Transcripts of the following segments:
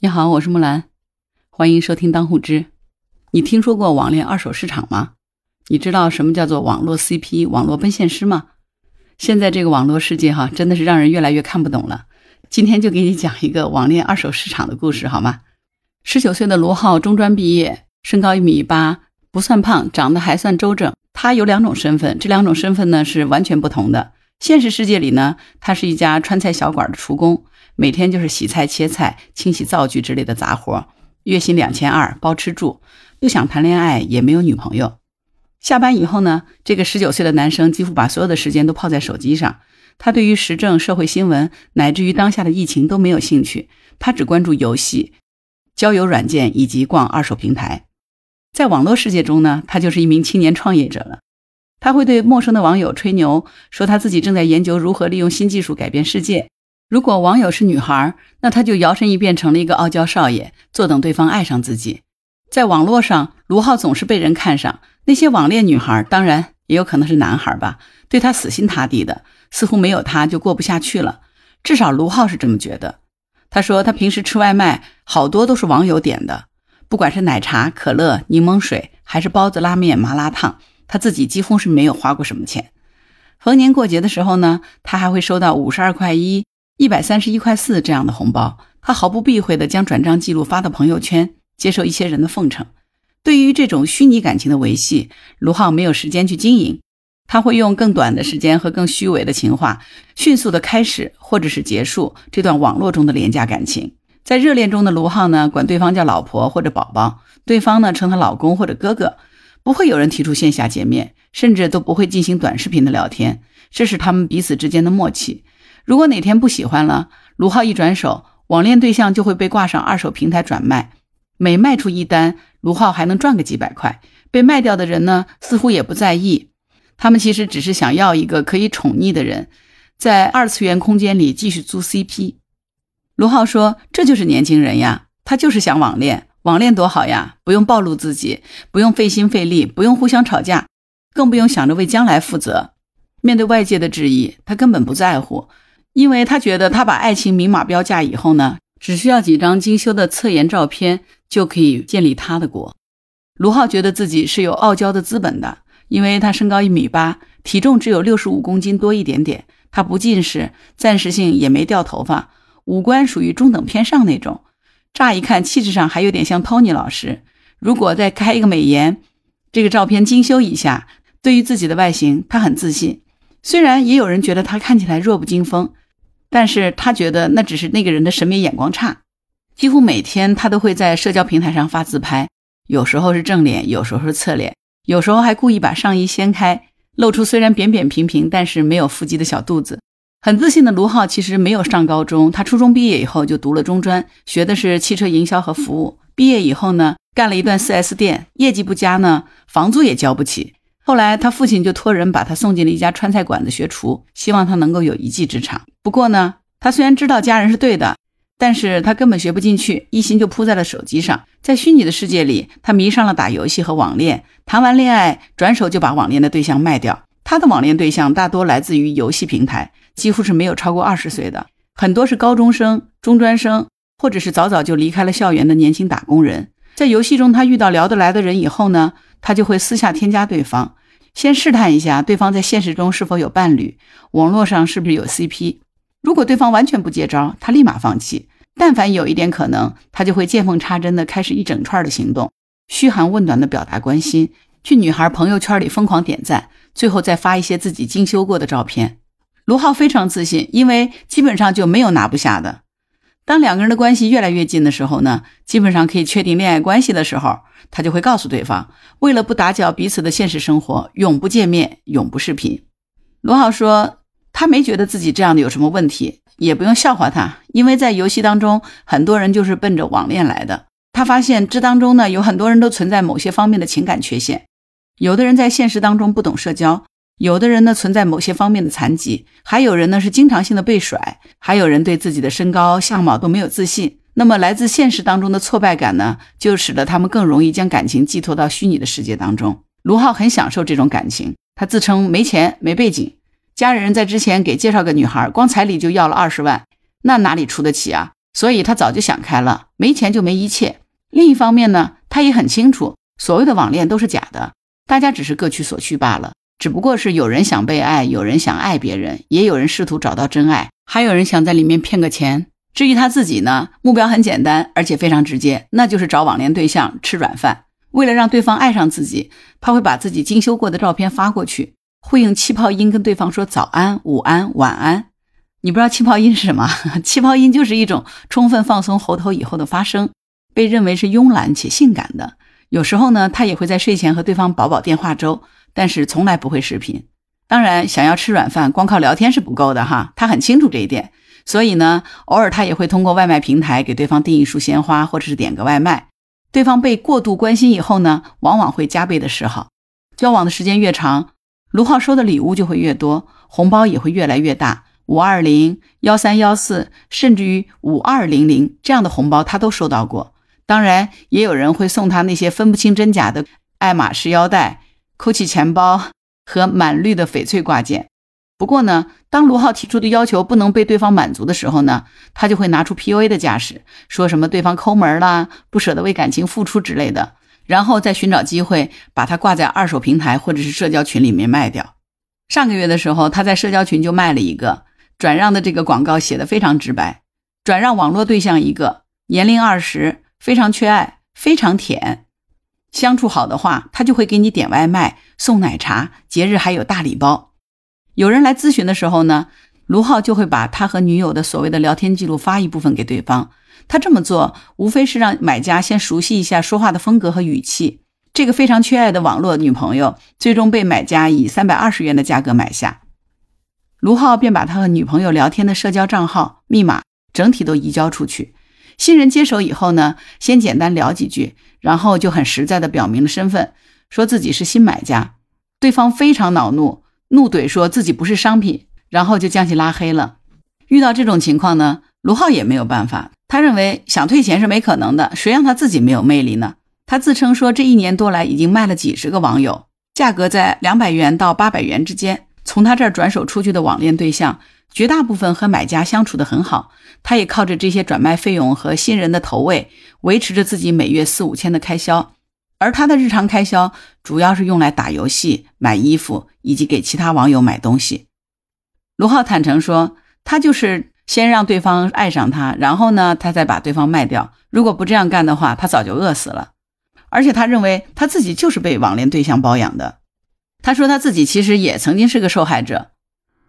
你好，我是木兰，欢迎收听当户知。你听说过网恋二手市场吗？你知道什么叫做网络 CP、网络奔现师吗？现在这个网络世界哈，真的是让人越来越看不懂了。今天就给你讲一个网恋二手市场的故事，好吗？十九岁的卢浩，中专毕业，身高一米八，不算胖，长得还算周正。他有两种身份，这两种身份呢是完全不同的。现实世界里呢，他是一家川菜小馆的厨工。每天就是洗菜、切菜、清洗灶具之类的杂活，月薪两千二，包吃住，不想谈恋爱，也没有女朋友。下班以后呢，这个十九岁的男生几乎把所有的时间都泡在手机上。他对于时政、社会新闻，乃至于当下的疫情都没有兴趣，他只关注游戏、交友软件以及逛二手平台。在网络世界中呢，他就是一名青年创业者了。他会对陌生的网友吹牛，说他自己正在研究如何利用新技术改变世界。如果网友是女孩，那他就摇身一变成了一个傲娇少爷，坐等对方爱上自己。在网络上，卢浩总是被人看上，那些网恋女孩，当然也有可能是男孩吧，对他死心塌地的，似乎没有他就过不下去了。至少卢浩是这么觉得。他说他平时吃外卖，好多都是网友点的，不管是奶茶、可乐、柠檬水，还是包子、拉面、麻辣烫，他自己几乎是没有花过什么钱。逢年过节的时候呢，他还会收到五十二块一。一百三十一块四这样的红包，他毫不避讳地将转账记录发到朋友圈，接受一些人的奉承。对于这种虚拟感情的维系，卢浩没有时间去经营，他会用更短的时间和更虚伪的情话，迅速地开始或者是结束这段网络中的廉价感情。在热恋中的卢浩呢，管对方叫老婆或者宝宝，对方呢称他老公或者哥哥，不会有人提出线下见面，甚至都不会进行短视频的聊天，这是他们彼此之间的默契。如果哪天不喜欢了，卢浩一转手，网恋对象就会被挂上二手平台转卖。每卖出一单，卢浩还能赚个几百块。被卖掉的人呢，似乎也不在意。他们其实只是想要一个可以宠溺的人，在二次元空间里继续租 CP。卢浩说：“这就是年轻人呀，他就是想网恋。网恋多好呀，不用暴露自己，不用费心费力，不用互相吵架，更不用想着为将来负责。面对外界的质疑，他根本不在乎。”因为他觉得，他把爱情明码标价以后呢，只需要几张精修的侧颜照片就可以建立他的国。卢浩觉得自己是有傲娇的资本的，因为他身高一米八，体重只有六十五公斤多一点点，他不近视，暂时性也没掉头发，五官属于中等偏上那种，乍一看气质上还有点像 Tony 老师。如果再开一个美颜，这个照片精修一下，对于自己的外形，他很自信。虽然也有人觉得他看起来弱不禁风。但是他觉得那只是那个人的审美眼光差，几乎每天他都会在社交平台上发自拍，有时候是正脸，有时候是侧脸，有时候还故意把上衣掀开，露出虽然扁扁平平，但是没有腹肌的小肚子。很自信的卢浩其实没有上高中，他初中毕业以后就读了中专，学的是汽车营销和服务。毕业以后呢，干了一段 4S 店，业绩不佳呢，房租也交不起。后来，他父亲就托人把他送进了一家川菜馆子学厨，希望他能够有一技之长。不过呢，他虽然知道家人是对的，但是他根本学不进去，一心就扑在了手机上。在虚拟的世界里，他迷上了打游戏和网恋，谈完恋爱，转手就把网恋的对象卖掉。他的网恋对象大多来自于游戏平台，几乎是没有超过二十岁的，很多是高中生、中专生，或者是早早就离开了校园的年轻打工人。在游戏中，他遇到聊得来的人以后呢，他就会私下添加对方。先试探一下对方在现实中是否有伴侣，网络上是不是有 CP。如果对方完全不接招，他立马放弃。但凡有一点可能，他就会见缝插针的开始一整串的行动，嘘寒问暖的表达关心，去女孩朋友圈里疯狂点赞，最后再发一些自己精修过的照片。卢浩非常自信，因为基本上就没有拿不下的。当两个人的关系越来越近的时候呢，基本上可以确定恋爱关系的时候，他就会告诉对方，为了不打搅彼此的现实生活，永不见面，永不视频。罗浩说，他没觉得自己这样的有什么问题，也不用笑话他，因为在游戏当中，很多人就是奔着网恋来的。他发现这当中呢，有很多人都存在某些方面的情感缺陷，有的人在现实当中不懂社交。有的人呢存在某些方面的残疾，还有人呢是经常性的被甩，还有人对自己的身高相貌都没有自信。那么来自现实当中的挫败感呢，就使得他们更容易将感情寄托到虚拟的世界当中。卢浩很享受这种感情，他自称没钱没背景，家人在之前给介绍个女孩，光彩礼就要了二十万，那哪里出得起啊？所以他早就想开了，没钱就没一切。另一方面呢，他也很清楚，所谓的网恋都是假的，大家只是各取所需罢了。只不过是有人想被爱，有人想爱别人，也有人试图找到真爱，还有人想在里面骗个钱。至于他自己呢，目标很简单，而且非常直接，那就是找网恋对象吃软饭。为了让对方爱上自己，他会把自己精修过的照片发过去，会用气泡音跟对方说早安、午安、晚安。你不知道气泡音是什么？气泡音就是一种充分放松喉头以后的发声，被认为是慵懒且性感的。有时候呢，他也会在睡前和对方煲煲电话粥，但是从来不会视频。当然，想要吃软饭，光靠聊天是不够的哈。他很清楚这一点，所以呢，偶尔他也会通过外卖平台给对方订一束鲜花，或者是点个外卖。对方被过度关心以后呢，往往会加倍的示好。交往的时间越长，卢浩收的礼物就会越多，红包也会越来越大。五二零、幺三幺四，甚至于五二零零这样的红包，他都收到过。当然，也有人会送他那些分不清真假的爱马仕腰带、Coach 钱包和满绿的翡翠挂件。不过呢，当卢浩提出的要求不能被对方满足的时候呢，他就会拿出 PUA 的架势，说什么对方抠门啦、不舍得为感情付出之类的，然后再寻找机会把他挂在二手平台或者是社交群里面卖掉。上个月的时候，他在社交群就卖了一个。转让的这个广告写的非常直白，转让网络对象一个，年龄二十，非常缺爱，非常舔，相处好的话，他就会给你点外卖、送奶茶，节日还有大礼包。有人来咨询的时候呢，卢浩就会把他和女友的所谓的聊天记录发一部分给对方。他这么做，无非是让买家先熟悉一下说话的风格和语气。这个非常缺爱的网络女朋友，最终被买家以三百二十元的价格买下。卢浩便把他和女朋友聊天的社交账号密码整体都移交出去。新人接手以后呢，先简单聊几句，然后就很实在的表明了身份，说自己是新买家。对方非常恼怒，怒怼说自己不是商品，然后就将其拉黑了。遇到这种情况呢，卢浩也没有办法。他认为想退钱是没可能的，谁让他自己没有魅力呢？他自称说这一年多来已经卖了几十个网友，价格在两百元到八百元之间。从他这儿转手出去的网恋对象，绝大部分和买家相处的很好，他也靠着这些转卖费用和新人的投喂，维持着自己每月四五千的开销。而他的日常开销主要是用来打游戏、买衣服以及给其他网友买东西。卢浩坦诚说，他就是先让对方爱上他，然后呢，他再把对方卖掉。如果不这样干的话，他早就饿死了。而且他认为他自己就是被网恋对象包养的。他说他自己其实也曾经是个受害者。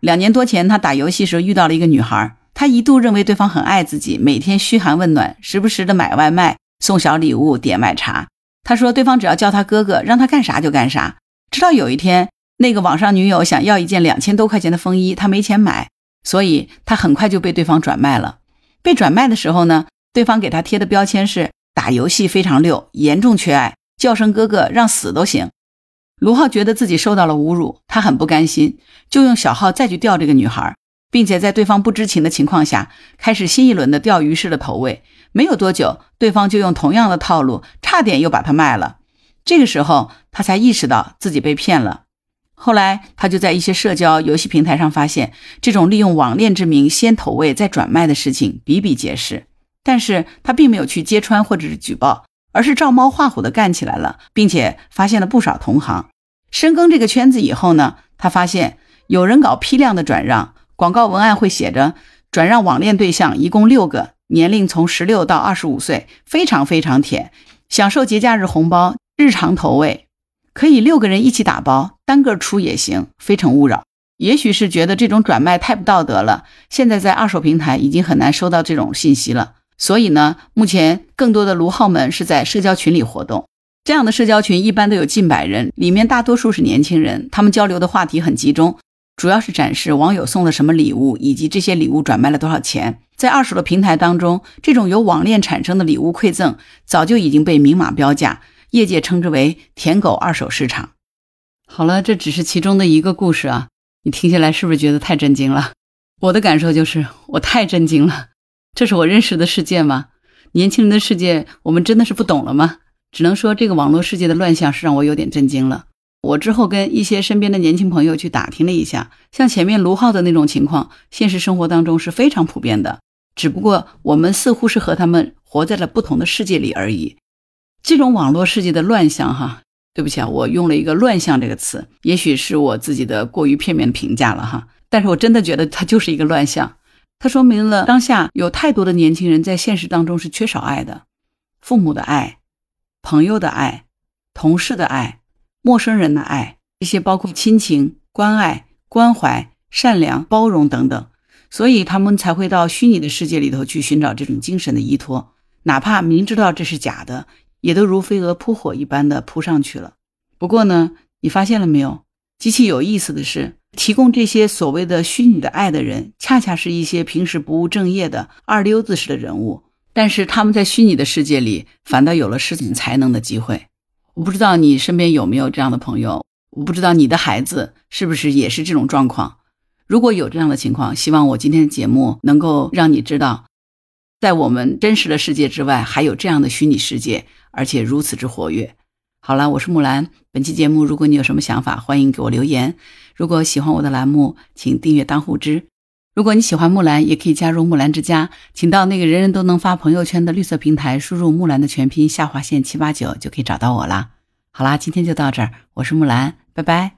两年多前，他打游戏时候遇到了一个女孩，他一度认为对方很爱自己，每天嘘寒问暖，时不时的买外卖、送小礼物、点奶茶。他说对方只要叫他哥哥，让他干啥就干啥。直到有一天，那个网上女友想要一件两千多块钱的风衣，他没钱买，所以他很快就被对方转卖了。被转卖的时候呢，对方给他贴的标签是打游戏非常溜，严重缺爱，叫声哥哥让死都行。卢浩觉得自己受到了侮辱，他很不甘心，就用小号再去钓这个女孩，并且在对方不知情的情况下，开始新一轮的钓鱼式的投喂。没有多久，对方就用同样的套路，差点又把他卖了。这个时候，他才意识到自己被骗了。后来，他就在一些社交游戏平台上发现，这种利用网恋之名先投喂再转卖的事情比比皆是。但是他并没有去揭穿或者是举报。而是照猫画虎的干起来了，并且发现了不少同行。深耕这个圈子以后呢，他发现有人搞批量的转让，广告文案会写着“转让网恋对象一共六个，年龄从十六到二十五岁，非常非常甜，享受节假日红包，日常投喂，可以六个人一起打包，单个出也行，非诚勿扰。”也许是觉得这种转卖太不道德了，现在在二手平台已经很难收到这种信息了。所以呢，目前更多的卢浩们是在社交群里活动。这样的社交群一般都有近百人，里面大多数是年轻人，他们交流的话题很集中，主要是展示网友送了什么礼物，以及这些礼物转卖了多少钱。在二手的平台当中，这种由网恋产生的礼物馈赠，早就已经被明码标价，业界称之为“舔狗二手市场”。好了，这只是其中的一个故事啊，你听下来是不是觉得太震惊了？我的感受就是，我太震惊了。这是我认识的世界吗？年轻人的世界，我们真的是不懂了吗？只能说，这个网络世界的乱象是让我有点震惊了。我之后跟一些身边的年轻朋友去打听了一下，像前面卢浩的那种情况，现实生活当中是非常普遍的。只不过我们似乎是和他们活在了不同的世界里而已。这种网络世界的乱象，哈，对不起啊，我用了一个“乱象”这个词，也许是我自己的过于片面的评价了哈。但是我真的觉得它就是一个乱象，它说明了当下有太多的年轻人在现实当中是缺少爱的，父母的爱、朋友的爱、同事的爱、陌生人的爱，这些包括亲情、关爱、关怀、善良、包容等等。所以他们才会到虚拟的世界里头去寻找这种精神的依托，哪怕明知道这是假的，也都如飞蛾扑火一般的扑上去了。不过呢，你发现了没有？极其有意思的是，提供这些所谓的虚拟的爱的人，恰恰是一些平时不务正业的二流子式的人物。但是他们在虚拟的世界里，反倒有了施展才能的机会。我不知道你身边有没有这样的朋友，我不知道你的孩子是不是也是这种状况。如果有这样的情况，希望我今天的节目能够让你知道，在我们真实的世界之外，还有这样的虚拟世界，而且如此之活跃。好了，我是木兰。本期节目，如果你有什么想法，欢迎给我留言。如果喜欢我的栏目，请订阅当户知。如果你喜欢木兰，也可以加入木兰之家，请到那个人人都能发朋友圈的绿色平台，输入木兰的全拼下划线七八九，就可以找到我啦。好啦，今天就到这儿，我是木兰，拜拜。